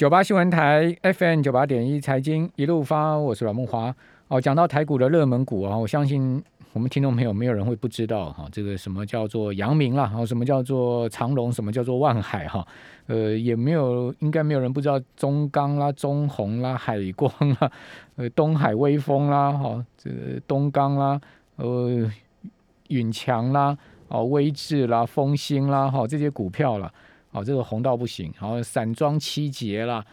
九八新闻台 FM 九八点一财经一路发，我是阮木华。哦，讲到台股的热门股啊，我相信我们听众朋友没有人会不知道哈，这个什么叫做阳明啦，哦，什么叫做长隆，什么叫做万海哈，呃，也没有应该没有人不知道中钢啦、中红啦、海光啦、呃东海威风啦，哈，这个东钢啦，呃允强啦，哦威智啦、丰兴啦，哈这些股票啦。哦，这个红到不行，然后散装七捷啦，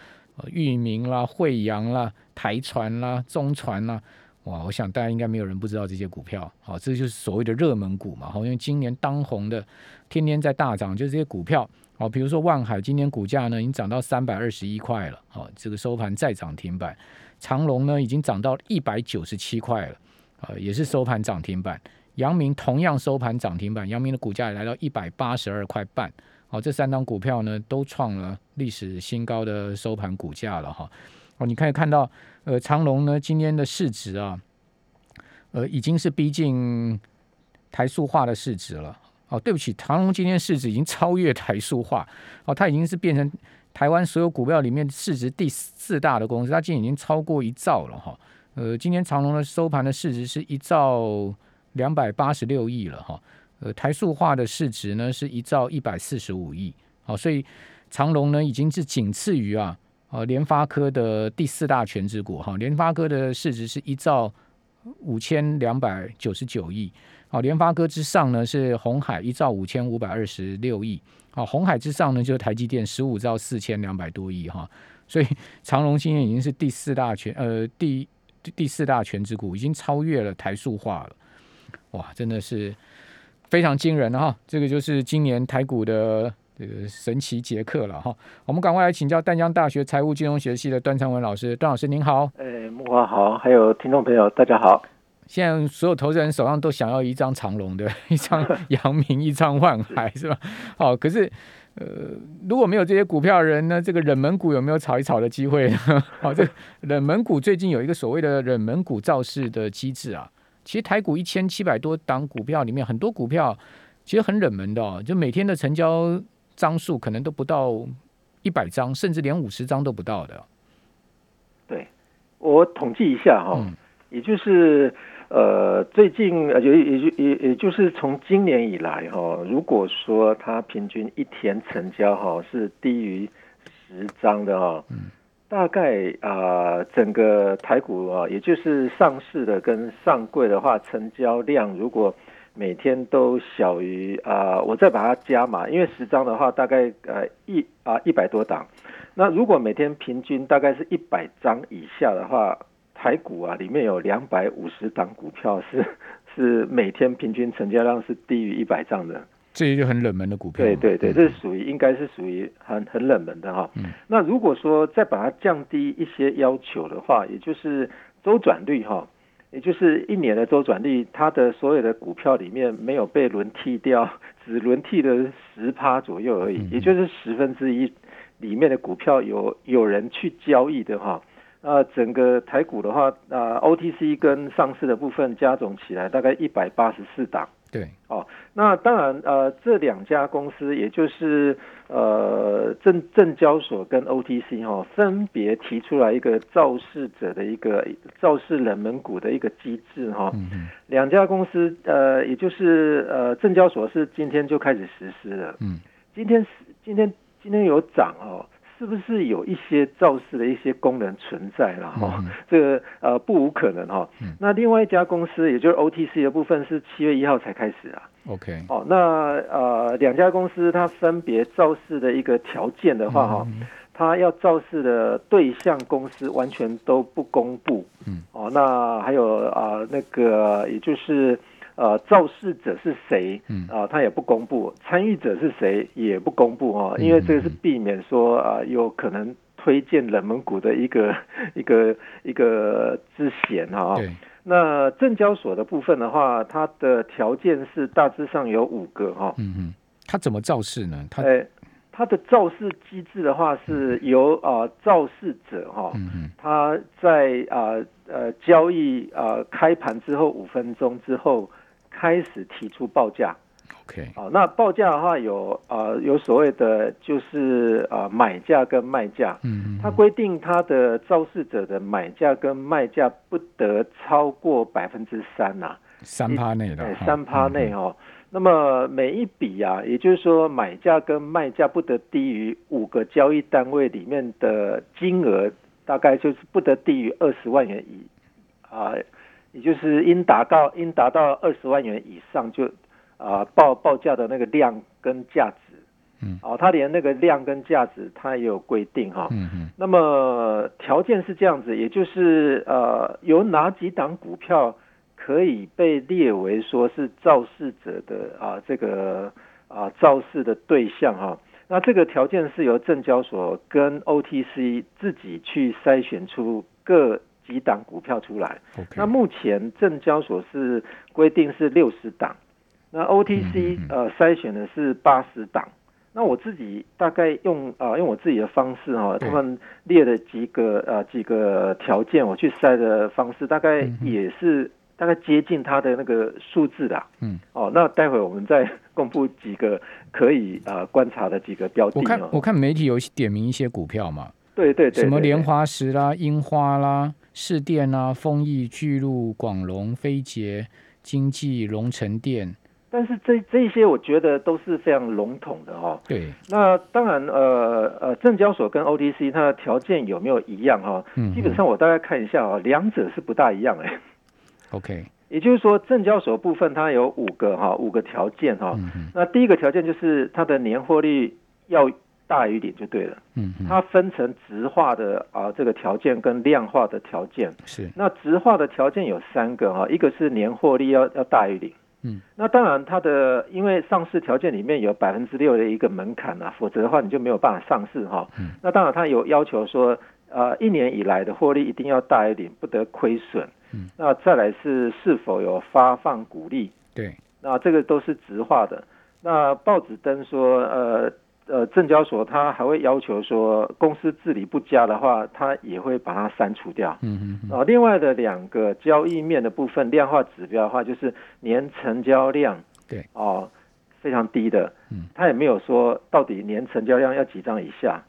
裕民啦、惠阳啦、台船啦、中船啦，哇，我想大家应该没有人不知道这些股票。好，这就是所谓的热门股嘛。好，因为今年当红的，天天在大涨，就是这些股票。好，比如说万海，今年股价呢已经涨到三百二十一块了。好，这个收盘再涨停板。长隆呢已经涨到一百九十七块了，啊，也是收盘涨停板。阳明同样收盘涨停板，阳明的股价也来到一百八十二块半。好，这三档股票呢都创了历史新高的收盘股价了哈。哦，你可以看到，呃，长隆呢今天的市值啊，呃，已经是逼近台塑化的市值了。哦，对不起，长隆今天市值已经超越台塑化。哦，它已经是变成台湾所有股票里面市值第四大的公司，它今天已经超过一兆了哈。呃，今天长隆的收盘的市值是一兆两百八十六亿了哈。呃，台塑化的市值呢是一兆一百四十五亿，好，所以长隆呢已经是仅次于啊，呃，联发科的第四大全职股哈，联发科的市值是一兆五千两百九十九亿，好，联发科之上呢是红海一兆五千五百二十六亿，好，红海之上呢就是台积电十五兆四千两百多亿哈，所以长隆今年已经是第四大全呃第第四大全职股，已经超越了台塑化了，哇，真的是。非常惊人哈，这个就是今年台股的这个神奇杰克了哈。我们赶快来请教淡江大学财务金融学系的段昌文老师，段老师您好。哎，木华好，还有听众朋友大家好。现在所有投资人手上都想要一张长龙的，一张阳明，一张万海 是吧？好，可是呃，如果没有这些股票人呢，这个冷门股有没有炒一炒的机会呢？好，这冷门股最近有一个所谓的冷门股造势的机制啊。其实台股一千七百多档股票里面，很多股票其实很冷门的哦，就每天的成交张数可能都不到一百张，甚至连五十张都不到的。对，我统计一下哈，也就是呃，最近也也就也也就是从今年以来哈，如果说它平均一天成交哈是低于十张的哈。大概啊，整个台股啊，也就是上市的跟上柜的话，成交量如果每天都小于啊，我再把它加码，因为十张的话大概呃一啊一百多档，那如果每天平均大概是一百张以下的话，台股啊里面有两百五十档股票是 是每天平均成交量是低于一百张的。这些就很冷门的股票，对对对，这是属于应该是属于很很冷门的哈。那如果说再把它降低一些要求的话，也就是周转率哈，也就是一年的周转率，它的所有的股票里面没有被轮替掉，只轮替了十趴左右而已，也就是十分之一里面的股票有有人去交易的哈。那整个台股的话，啊 OTC 跟上市的部分加总起来大概一百八十四档。对，哦，那当然，呃，这两家公司，也就是呃证证交所跟 OTC 哈，分别提出来一个造市者的一个造市冷门股的一个机制哈。嗯两家公司，呃，也就是呃证交所是今天就开始实施了。嗯。今天今天今天有涨哦。是不是有一些造势的一些功能存在了哈？这个呃不无可能哈。那另外一家公司，也就是 OTC 的部分，是七月一号才开始啊。OK。哦，那呃两家公司它分别造势的一个条件的话哈，它要造势的对象公司完全都不公布。嗯。哦，那还有啊那个也就是。呃，肇事者是谁？嗯啊，他也不公布，参与者是谁也不公布啊，因为这个是避免说啊，有可能推荐冷门股的一个 一个一个之嫌哈。那证交所的部分的话，它的条件是大致上有五个哈。嗯嗯，它怎么造势呢？他它的造势机制的话，是由啊造势者哈，他在啊呃交易啊开盘之后五分钟之后。开始提出报价，OK，好，那报价的话有呃有所谓的就是呃买价跟卖价，嗯它规定它的肇事者的买价跟卖价不得超过百分之三呐，三趴内的，三趴内哦。那么每一笔啊，也就是说买价跟卖价不得低于五个交易单位里面的金额，大概就是不得低于二十万元以啊，也就是应达到应达到二十万元以上就。啊，报报价的那个量跟价值，嗯，哦，它连那个量跟价值它也有规定哈，嗯嗯，那么条件是这样子，也就是呃，有哪几档股票可以被列为说是肇事者的啊这个啊肇事的对象哈，那这个条件是由证交所跟 OTC 自己去筛选出各几档股票出来，那目前证交所是规定是六十档。那 OTC 呃筛选的是八十档，那我自己大概用啊用我自己的方式哈，他们列了几个呃几个条件，我去筛的方式大概也是大概接近它的那个数字的。嗯，哦，那待会我们再公布几个可以啊观察的几个标的。我看我看媒体有点名一些股票嘛，对对对，什么莲花石啦、樱花啦、市电啊、丰益、巨鹿、广隆、飞捷、经济、龙城电。但是这这些我觉得都是非常笼统的哈。对。那当然，呃呃，证交所跟 OTC 它的条件有没有一样哈？嗯。基本上我大概看一下啊，两者是不大一样哎。OK。也就是说，证交所部分它有五个哈，五个条件哈。嗯那第一个条件就是它的年获利要大于零就对了。嗯。它分成直化的啊这个条件跟量化的条件。是。那直化的条件有三个哈，一个是年获利要要大于零。嗯，那当然，它的因为上市条件里面有百分之六的一个门槛啊，否则的话你就没有办法上市哈。嗯，那当然，它有要求说，呃，一年以来的获利一定要大于零，不得亏损。嗯，那再来是是否有发放股利？对，那这个都是直化的。那报纸登说，呃。呃，证交所他还会要求说，公司治理不佳的话，他也会把它删除掉。嗯嗯。啊，另外的两个交易面的部分量化指标的话，就是年成交量。对。哦，非常低的。嗯。他也没有说到底年成交量要几张以下。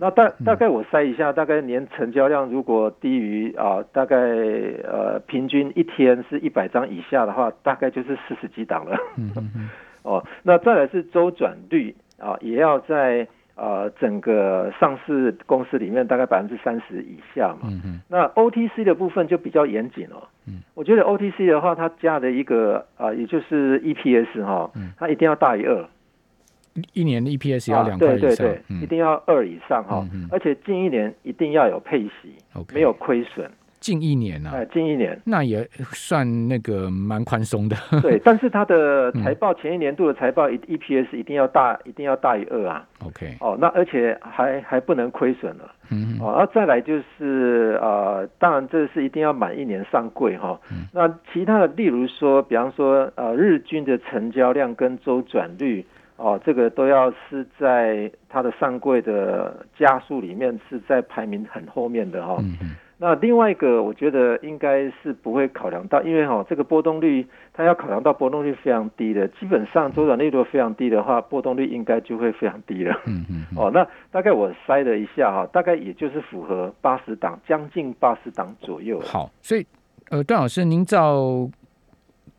那大大概我筛一下，大概年成交量如果低于啊，大概呃平均一天是一百张以下的话，大概就是四十几档了。嗯嗯。哦，那再来是周转率。啊，也要在呃整个上市公司里面大概百分之三十以下嘛。嗯嗯。那 OTC 的部分就比较严谨了。嗯。我觉得 OTC 的话，它加的一个啊，也就是 EPS 哈，它一定要大于二。一年的 EPS 要两块以上。对对对，一定要二以上哈，而且近一年一定要有配息，没有亏损。近一年呢？哎，近一年，那也算那个蛮宽松的。对，但是它的财报前一年度的财报 E P S 一定要大，一定要大于二啊。OK。哦，那而且还还不能亏损了。嗯。哦，然后再来就是呃，当然这是一定要满一年上柜哈。嗯。那其他的，例如说，比方说呃，日均的成交量跟周转率哦，这个都要是在它的上柜的加速里面是在排名很后面的哈。嗯嗯。那另外一个，我觉得应该是不会考量到，因为哈，这个波动率它要考量到波动率非常低的，基本上周转率如果非常低的话，波动率应该就会非常低了。嗯嗯。哦，那大概我筛了一下哈，大概也就是符合八十档，将近八十档左右。好，所以呃，段老师，您照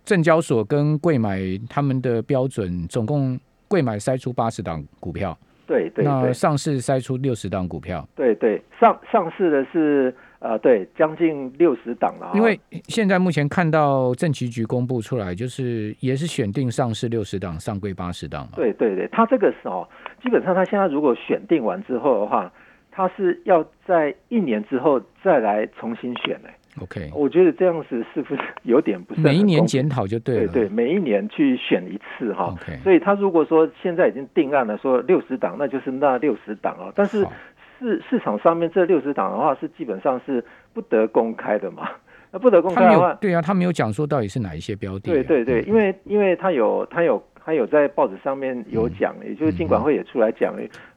证交所跟贵买他们的标准，总共贵买筛出八十档股票，对对。那上市筛出六十档股票，对对，上上市的是。啊，对，将近六十档了。因为现在目前看到政企局公布出来，就是也是选定上市六十档，上柜八十档嘛。对对对，他这个是哦，基本上他现在如果选定完之后的话，他是要在一年之后再来重新选的。OK，我觉得这样子是不是有点不是？每一年检讨就对了。对对，每一年去选一次哈。OK，所以他如果说现在已经定案了，说六十档，那就是那六十档哦。但是。市市场上面这六十档的话是基本上是不得公开的嘛？那不得公开的话，对啊，他没有讲说到底是哪一些标的。对对对，因为因为他有他有他有在报纸上面有讲，也就是金管会也出来讲，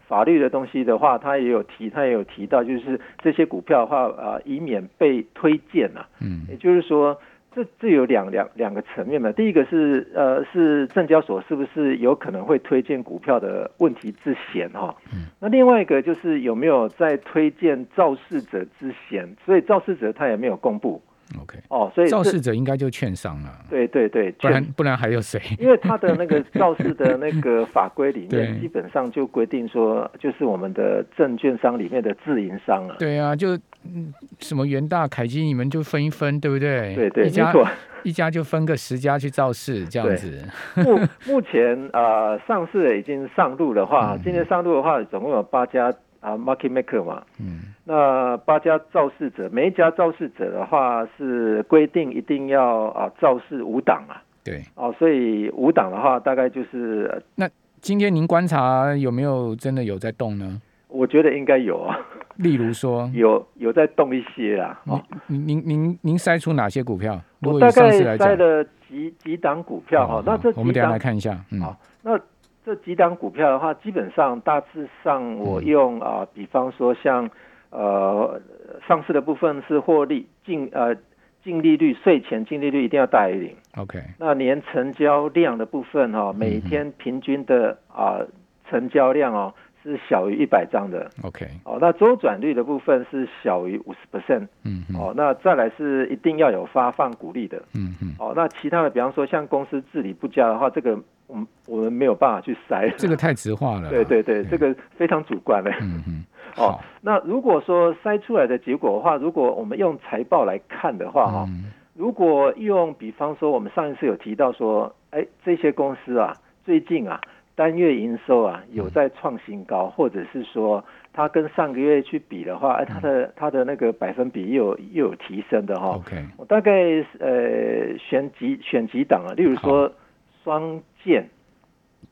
法律的东西的话，他也有提，他也有提到，就是这些股票的话啊，以免被推荐啊。嗯，也就是说，这这有两两两个层面嘛，第一个是呃是证交所是不是有可能会推荐股票的问题之嫌哈，嗯，那另外一个就是有没有在推荐肇事者之嫌，所以肇事者他也没有公布，OK，哦，所以肇事者应该就券商了，对对对，不然不然还有谁？因为他的那个肇事的那个法规里面，基本上就规定说，就是我们的证券商里面的自营商了，对啊，就。嗯，什么元大、凯基，你们就分一分，对不对？对对，一家 一家就分个十家去造势，这样子。目目前呃，上市已经上路的话，今天上路的话，总共有八家啊，market maker 嘛。嗯。那八家造势者，每一家造势者的话是规定一定要啊造势五档啊。对。哦，所以五档的话，大概就是那今天您观察有没有真的有在动呢？我觉得应该有啊。例如说，有有在动一些啦。哦，您您您您筛出哪些股票？我大概筛了几几档股票哈。那这我们等下来看一下。好，那这几档股票的话，基本上大致上我用啊，比方说像呃上市的部分是获利净呃净利率税前净利率一定要大于零。OK。那年成交量的部分哈，每天平均的啊成交量哦。是小于一百张的，OK，哦，那周转率的部分是小于五十 percent，嗯，哦，那再来是一定要有发放股利的，嗯嗯，哦，那其他的，比方说像公司治理不佳的话，这个我们我们没有办法去筛，这个太直化了，对对对，这个非常主观的，嗯嗯，哦，那如果说筛出来的结果的话，如果我们用财报来看的话，哈，如果用比方说我们上一次有提到说，哎，这些公司啊，最近啊。单月营收啊有在创新高，或者是说它跟上个月去比的话，哎，它的它的那个百分比又有又有提升的哈。OK，我大概呃选几选几档啊，例如说双剑，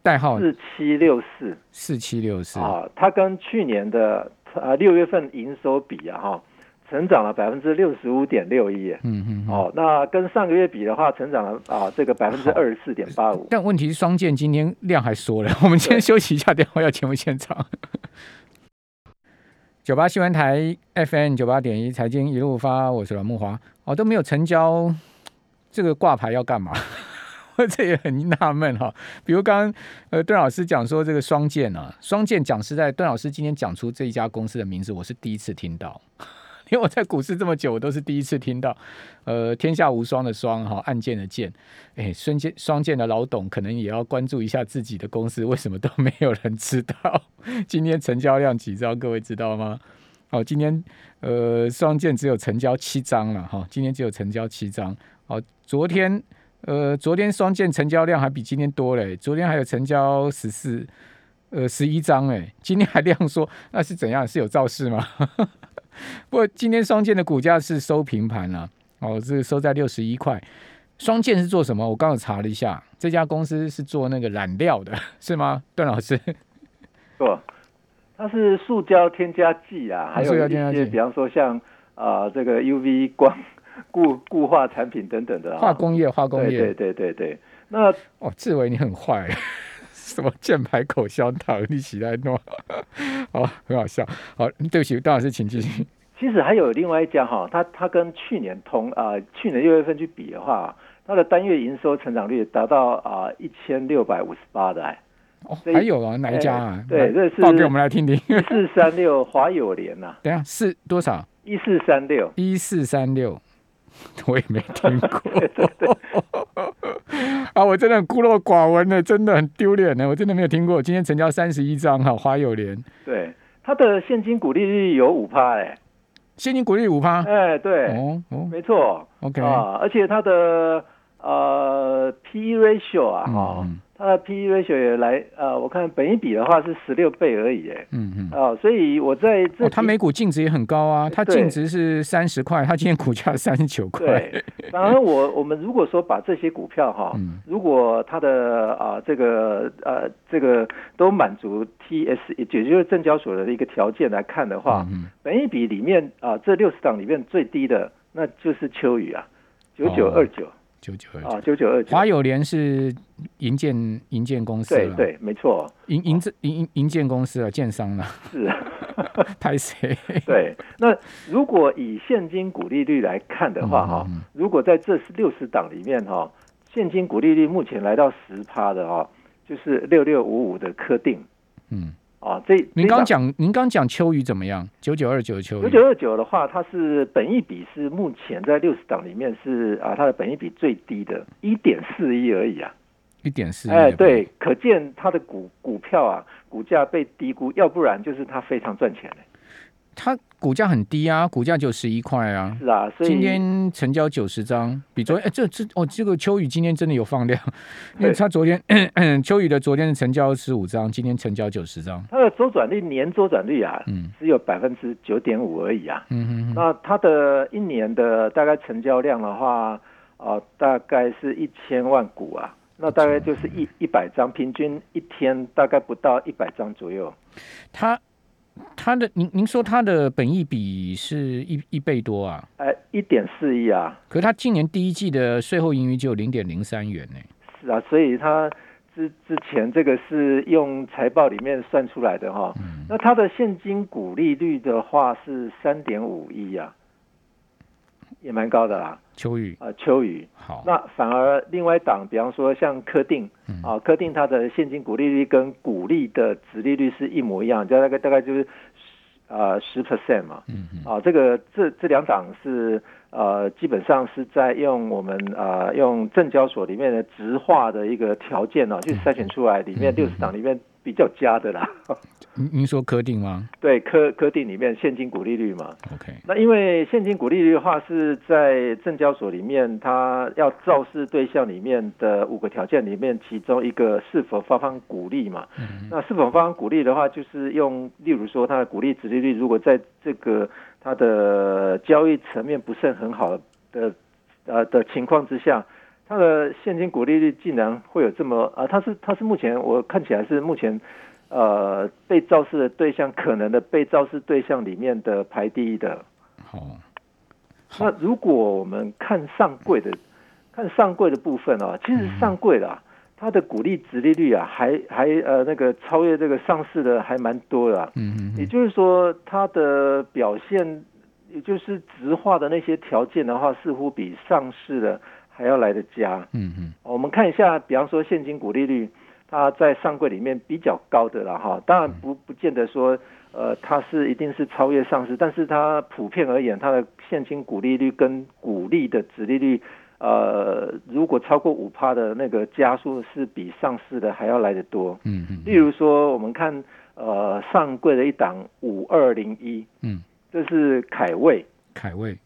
代号四七六四。四七六四。啊，它跟去年的啊六月份营收比啊哈。成长了百分之六十五点六一，嗯嗯，哦，那跟上个月比的话，成长了啊，这个百分之二十四点八五。但问题是，双剑今天量还缩了。我们先休息一下，电话要节目现场。九八新闻台 FM 九八点一财经一路发，我是阮木华。哦，都没有成交，这个挂牌要干嘛？我这也很纳闷哈。比如刚刚呃，段老师讲说这个双剑啊，双剑讲实在，段老师今天讲出这一家公司的名字，我是第一次听到。因为我在股市这么久，我都是第一次听到，呃，天下无双的双哈，案件的件，哎，双剑双剑的老董可能也要关注一下自己的公司，为什么都没有人知道？今天成交量几张？各位知道吗？好，今天呃，双剑只有成交七张了哈，今天只有成交七张。好，昨天呃，昨天双剑成交量还比今天多嘞，昨天还有成交十四呃十一张哎，今天还量缩，那是怎样？是有造势吗？不过今天双剑的股价是收平盘了，哦，是收在六十一块。双剑是做什么？我刚刚查了一下，这家公司是做那个染料的，是吗？段老师，不，它是塑胶添加剂啊，还有一些，比方说像啊这个 UV 光 固固化产品等等的化工业，化工业，对对对对。那哦，志伟你很坏。什么箭牌口香糖？你起来弄，好，很好笑。好，对不起，段老师，请继续。其实还有另外一家哈，它它跟去年同啊，去年六月份去比的话，它的单月营收成长率达到啊一千六百五十八的。哦，还有啊，哪一家啊？对，这是报给我们来听听。一四三六华友联呐。等下是多少？一四三六。一四三六。我也没听过，啊，我真的孤陋寡闻呢，真的很丢脸呢。我真的没有听过。今天成交三十一张哈，花友联，对，它的现金股利率有五趴，哎，现金股利五趴，哎，对，哦，没错，OK。啊，而且它的呃 P ratio 啊，哈。它的 P/E ratio 也来，呃，我看本一比的话是十六倍而已，哎，嗯嗯，哦，所以我在这，它每股净值也很高啊，它净值是三十块，它今天股价三十九块。对，反而我我们如果说把这些股票哈，如果它的啊这个呃这个都满足 T/S，也就是证交所的一个条件来看的话，本一比里面啊这六十档里面最低的那就是秋雨啊，九九二九。九九二啊，九九二九。华友联是银建银建公司，对对，没错，银银银银银建公司啊，建商了，是。拍谁？对，那如果以现金股利率来看的话，哈，如果在这六十档里面，哈，现金股利率目前来到十趴的，哈，就是六六五五的科定，嗯。啊，这您刚讲，您刚讲秋雨怎么样？九九二九秋九九二九的话，它是本益比是目前在六十档里面是啊，它的本益比最低的，一点四一而已啊，一点四。哎，对，可见它的股股票啊，股价被低估，要不然就是它非常赚钱嘞。它股价很低啊，股价就十一块啊。是啊，所以今天成交九十张，比昨天哎，这这哦，这个秋雨今天真的有放量，因为他昨天 秋雨的昨天的成交十五张，今天成交九十张。它的周转率年周转率啊，嗯，只有百分之九点五而已啊。嗯嗯。那它的一年的大概成交量的话，啊，大概是一千万股啊，那大概就是一一百张，平均一天大概不到一百张左右。它。它的您您说它的本益比是一一倍多啊？哎，一点四亿啊！可是它今年第一季的税后盈余只有零点零三元呢。是啊，所以它之之前这个是用财报里面算出来的哈。嗯。那它的现金股利率的话是三点五亿啊。也蛮高的啦，秋雨。啊，秋雨。好，那反而另外一档，比方说像科定啊，科定它的现金股利率跟股利的值利率是一模一样，就大概大概就是呃十 percent 嘛，嗯嗯，啊，这个这这两档是呃基本上是在用我们呃用证交所里面的直化的一个条件呢去筛选出来里面六十档里面比较佳的啦。您您说科定吗？对，科科定里面现金股利率嘛。OK。那因为现金股利率的话，是在证交所里面，它要肇事对象里面的五个条件里面，其中一个是否发放股利嘛。嗯。那是否发放股利的话，就是用，例如说它的股利值利率，如果在这个它的交易层面不是很好的呃的情况之下，它的现金股利率竟然会有这么啊？它是它是目前我看起来是目前。呃，被肇事的对象可能的被肇事对象里面的排第一的。好，那如果我们看上柜的，看上柜的部分啊，其实上柜的它的股利值利率啊，还还呃那个超越这个上市的还蛮多的。嗯嗯。也就是说，它的表现，也就是直化的那些条件的话，似乎比上市的还要来的加。嗯嗯。我们看一下，比方说现金股利率。它在上柜里面比较高的了哈，当然不不见得说，呃，它是一定是超越上市，但是它普遍而言，它的现金股利率跟股利的值利率，呃，如果超过五趴的那个加速是比上市的还要来得多。嗯嗯。例如说，我们看呃上柜的一档五二零一，嗯，这是凯位。凯位，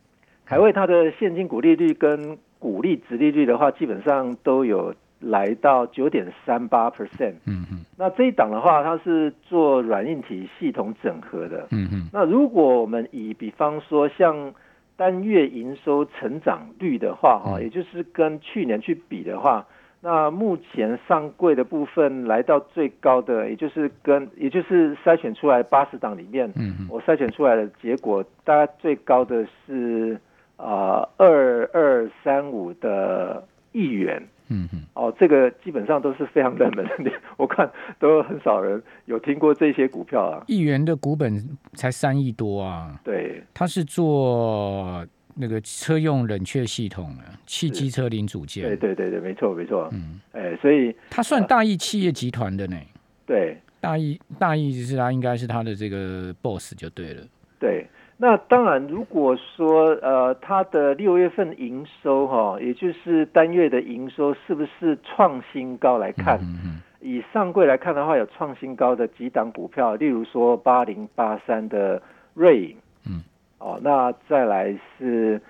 凯位它的现金股利率跟股利值利率的话，基本上都有。来到九点三八 percent，嗯嗯，那这一档的话，它是做软硬体系统整合的，嗯嗯，那如果我们以比方说像单月营收成长率的话，哈，也就是跟去年去比的话，那目前上柜的部分来到最高的，也就是跟也就是筛选出来八十档里面，嗯嗯，我筛选出来的结果，大概最高的是啊二二三五的亿元。嗯嗯，哦，这个基本上都是非常冷门的，我看都很少人有听过这些股票啊。亿元的股本才三亿多啊。对，他是做那个车用冷却系统的，汽机车零组件。对对对对，没错没错。嗯，哎，所以他算大亿企业集团的呢。对，大亿大亿是他应该是他的这个 boss 就对了。对。那当然，如果说呃，它的六月份营收哈，也就是单月的营收是不是创新高来看？以上柜来看的话，有创新高的几档股票，例如说八零八三的瑞影，嗯，哦，那再来是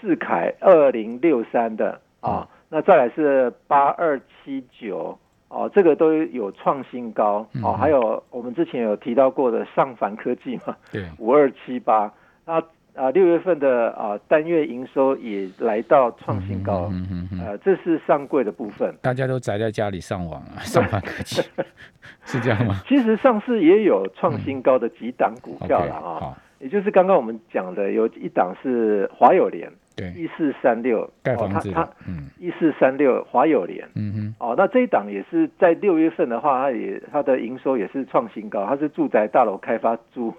世凯二零六三的啊，那再来是八二七九。哦，这个都有创新高。哦，还有我们之前有提到过的上凡科技嘛，对，五二七八，那啊六月份的啊单月营收也来到创新高，嗯嗯呃，这是上柜的部分，大家都宅在家里上网啊，上凡科技。是这样吗？其实上市也有创新高的几档股票了啊，也就是刚刚我们讲的有一档是华友联。对，一四三六盖房子，它嗯，一四三六华友联，嗯哼，哦，那这一档也是在六月份的话，它也它的营收也是创新高，它是住宅大楼开发租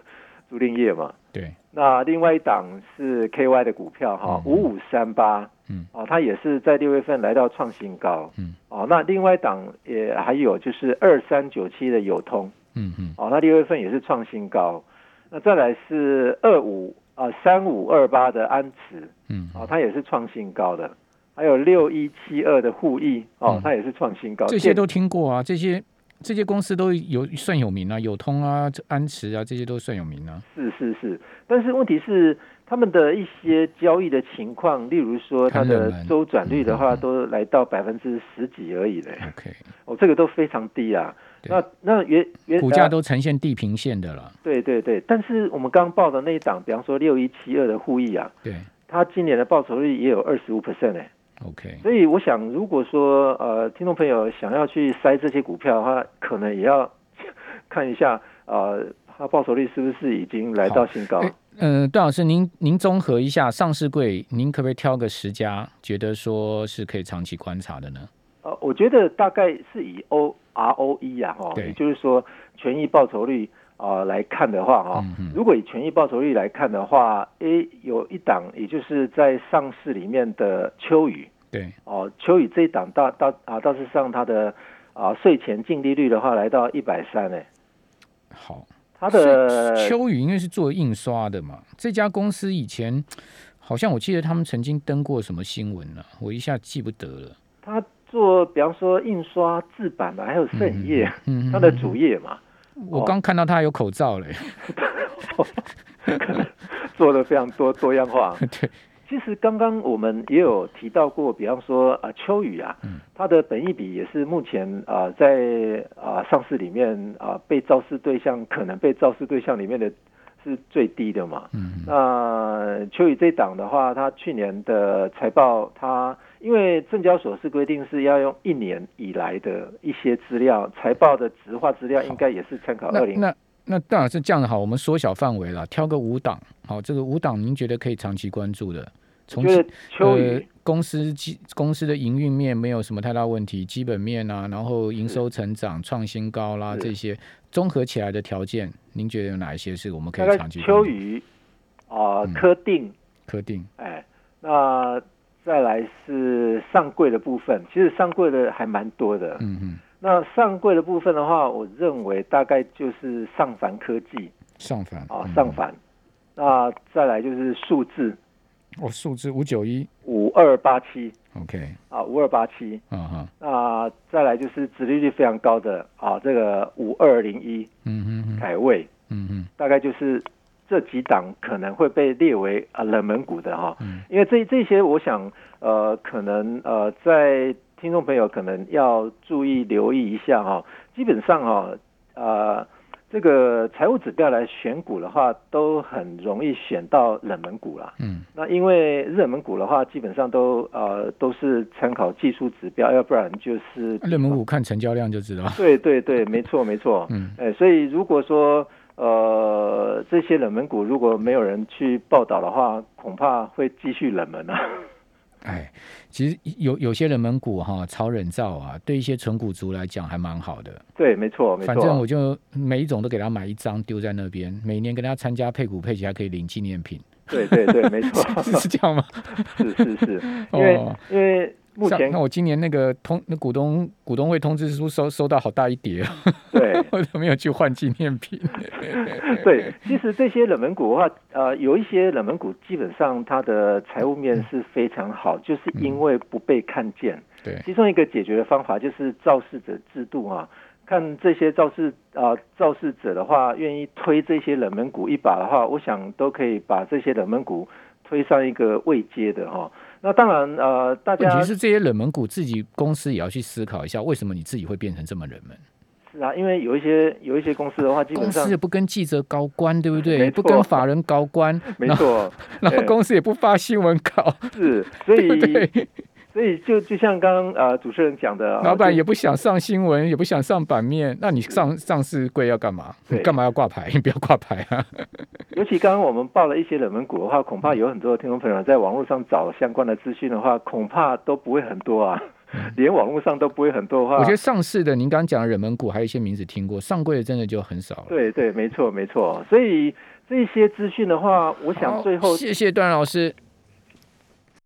租赁业嘛。对。那另外一档是 KY 的股票哈，五五三八，嗯，哦，它也是在六月份来到创新高，嗯，哦，那另外一档也还有就是二三九七的友通，嗯嗯，哦，那六月份也是创新高，那再来是二五。啊，三五二八的安慈，嗯，哦，它也是创新高的，还有六一七二的互益，哦，它也是创新高，这些都听过啊，这些这些公司都有算有名啊，友通啊、安慈啊，这些都算有名啊。是是是，但是问题是他们的一些交易的情况，例如说它的周转率的话，都来到百分之十几而已嘞。OK，哦，这个都非常低啊。那那原原股价都呈现地平线的了。对对对，但是我们刚报的那一档，比方说六一七二的互益啊，对，它今年的报酬率也有二十五 percent 哎。OK，所以我想，如果说呃，听众朋友想要去塞这些股票的话，可能也要看一下呃，它报酬率是不是已经来到新高。嗯，段老师，您您综合一下上市柜，您可不可以挑个十家，觉得说是可以长期观察的呢？呃，我觉得大概是以 O R O E 啊，哈，也就是说权益报酬率啊来看的话，哈，如果以权益报酬率来看的话，A 有一档，也就是在上市里面的秋雨，对，哦，秋雨这一档大大啊，倒是上它的啊税前净利率的话，来到一百三，哎，好，它的秋雨因为是做印刷的嘛，这家公司以前好像我记得他们曾经登过什么新闻呢，我一下记不得了，他。做比方说印刷制版的，还有摄影业，它的主业嘛。我刚看到他有口罩嘞，做的非常多多样化。对，其实刚刚我们也有提到过，比方说啊秋雨啊，它的本益比也是目前啊在啊上市里面啊被肇事对象可能被肇事对象里面的。是最低的嘛？嗯，那秋雨这档的话，它去年的财报，它因为证交所是规定是要用一年以来的一些资料，财报的直化资料应该也是参考二零。那那当然是这样的好，我们缩小范围了，挑个五档，好，这个五档您觉得可以长期关注的？从秋雨公司基公司的营运面没有什么太大问题，基本面啊，然后营收成长创新高啦，这些综合起来的条件，您觉得有哪一些是我们可以长期？秋雨啊，科定，科定，哎，那再来是上柜的部分，其实上柜的还蛮多的，嗯嗯，那上柜的部分的话，我认为大概就是上凡科技，上凡啊，上凡，那再来就是数字。哦，数字五九一。五二八七，OK，啊，五二八七，嗯哼，那再来就是殖利率非常高的啊，这个五二零一，嗯哼，凯位，嗯哼，大概就是这几档可能会被列为啊冷门股的哈，嗯，因为这这些我想呃可能呃在听众朋友可能要注意留意一下哈，基本上哈呃。这个财务指标来选股的话，都很容易选到冷门股啦。嗯，那因为热门股的话，基本上都呃都是参考技术指标，要不然就是热门股看成交量就知道。对对对，没错没错。嗯，哎，所以如果说呃这些冷门股如果没有人去报道的话，恐怕会继续冷门啊。哎，其实有有些冷门股哈，超人造啊，对一些纯股族来讲还蛮好的。对，没错，没错。反正我就每一种都给他买一张，丢在那边，每年跟他参加配股配息，还可以领纪念品。对对对，没错，是这样吗？是是是，因为因为。目前，那我今年那个通那股东股东会通知书收收到好大一叠，对，我都没有去换纪念品。对，其实这些冷门股的话，呃，有一些冷门股基本上它的财务面是非常好，就是因为不被看见。对，其中一个解决的方法就是肇事者制度啊，看这些肇事啊肇事者的话，愿意推这些冷门股一把的话，我想都可以把这些冷门股推上一个位阶的哈。那当然，呃，大家问题是这些冷门股自己公司也要去思考一下，为什么你自己会变成这么冷门？是啊，因为有一些有一些公司的话，基本上公司也不跟记者高官，对不对？不跟法人高官，没错。然后公司也不发新闻稿，是，所以 所以就就像刚刚呃主持人讲的，老板也不想上新闻，也不想上版面，那你上上市柜要干嘛？干嘛要挂牌？你不要挂牌啊！尤其刚刚我们报了一些冷门股的话，恐怕有很多的听众朋友在网络上找相关的资讯的话，恐怕都不会很多啊。连网络上都不会很多的话，我觉得上市的，您刚刚讲的冷门股，还有一些名字听过，上柜的真的就很少了。对对，没错没错。所以这些资讯的话，我想最后谢谢段老师。